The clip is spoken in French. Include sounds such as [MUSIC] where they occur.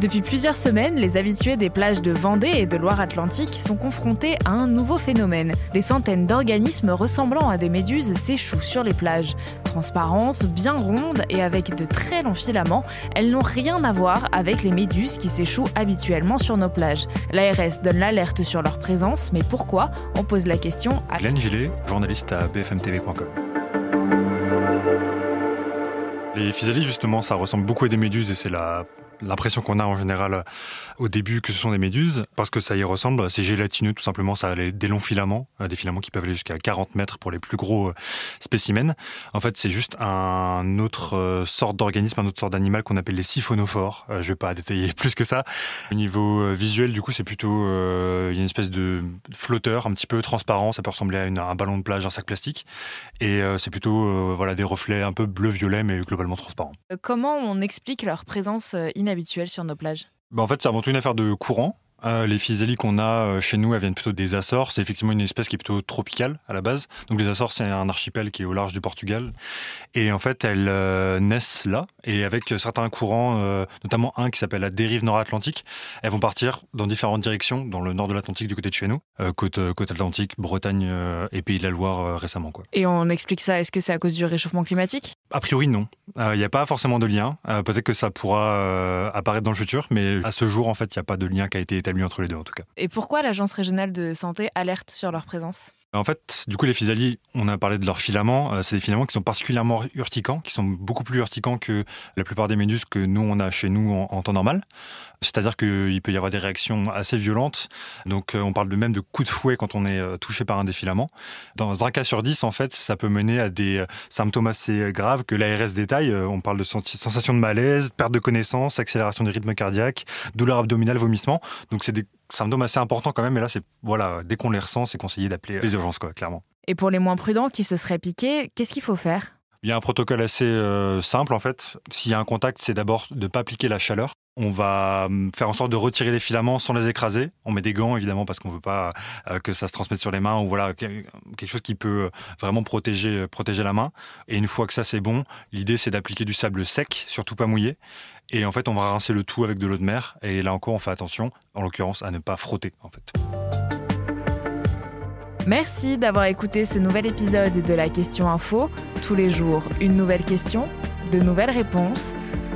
Depuis plusieurs semaines, les habitués des plages de Vendée et de Loire-Atlantique sont confrontés à un nouveau phénomène. Des centaines d'organismes ressemblant à des méduses s'échouent sur les plages. Transparentes, bien rondes et avec de très longs filaments, elles n'ont rien à voir avec les méduses qui s'échouent habituellement sur nos plages. L'ARS donne l'alerte sur leur présence, mais pourquoi? On pose la question à Glenn Gillet, journaliste à bfmtv.com. Les physalies, justement, ça ressemble beaucoup à des méduses et c'est la l'impression qu'on a en général euh, au début que ce sont des méduses, parce que ça y ressemble, c'est gélatineux tout simplement, ça a des longs filaments, euh, des filaments qui peuvent aller jusqu'à 40 mètres pour les plus gros euh, spécimens. En fait, c'est juste un autre sorte d'organisme, un autre sorte d'animal qu'on appelle les siphonophores. Je vais pas détailler [LAUGHS] plus que ça. Au niveau visuel, du coup, c'est plutôt une espèce de flotteur un petit peu transparent, ça peut ressembler à un ballon de plage, un sac plastique, et c'est plutôt voilà des reflets un peu bleu-violet, mais globalement transparents. Comment on explique leur présence inhabituelle sur nos plages bah, En fait, c'est avant tout une affaire de courant. Euh, les physélies qu'on a euh, chez nous, elles viennent plutôt des Açores. C'est effectivement une espèce qui est plutôt tropicale à la base. Donc les Açores, c'est un archipel qui est au large du Portugal. Et en fait, elles euh, naissent là. Et avec certains courants, notamment un qui s'appelle la dérive nord-atlantique, elles vont partir dans différentes directions, dans le nord de l'Atlantique du côté de chez nous, côte, côte Atlantique, Bretagne et Pays de la Loire récemment. Quoi. Et on explique ça, est-ce que c'est à cause du réchauffement climatique? A priori, non. Il n'y a pas forcément de lien. Peut-être que ça pourra apparaître dans le futur, mais à ce jour, en fait, il n'y a pas de lien qui a été établi entre les deux en tout cas. Et pourquoi l'Agence régionale de santé alerte sur leur présence? En fait, du coup, les physalies, on a parlé de leurs filaments. Euh, c'est des filaments qui sont particulièrement urticants, qui sont beaucoup plus urticants que la plupart des méduses que nous, on a chez nous en, temps normal. C'est-à-dire qu'il peut y avoir des réactions assez violentes. Donc, euh, on parle de même de coups de fouet quand on est euh, touché par un des filaments. Dans un cas sur dix, en fait, ça peut mener à des symptômes assez graves que l'ARS détaille. On parle de sensation de malaise, perte de connaissance, accélération du rythme cardiaque, douleur abdominale, vomissement. Donc, c'est des symptômes assez importants quand même. Mais là, c'est voilà, dès qu'on les ressent, c'est conseillé d'appeler les urgences, quoi, clairement. Et pour les moins prudents qui se seraient piqués, qu'est-ce qu'il faut faire? Il y a un protocole assez euh, simple en fait. S'il y a un contact, c'est d'abord de ne pas appliquer la chaleur. On va hum, faire en sorte de retirer les filaments sans les écraser. On met des gants évidemment parce qu'on ne veut pas euh, que ça se transmette sur les mains ou voilà quelque chose qui peut euh, vraiment protéger protéger la main. Et une fois que ça c'est bon, l'idée c'est d'appliquer du sable sec, surtout pas mouillé. Et en fait, on va rincer le tout avec de l'eau de mer. Et là encore, on fait attention, en l'occurrence, à ne pas frotter. Merci d'avoir écouté ce nouvel épisode de la Question Info. Tous les jours, une nouvelle question, de nouvelles réponses.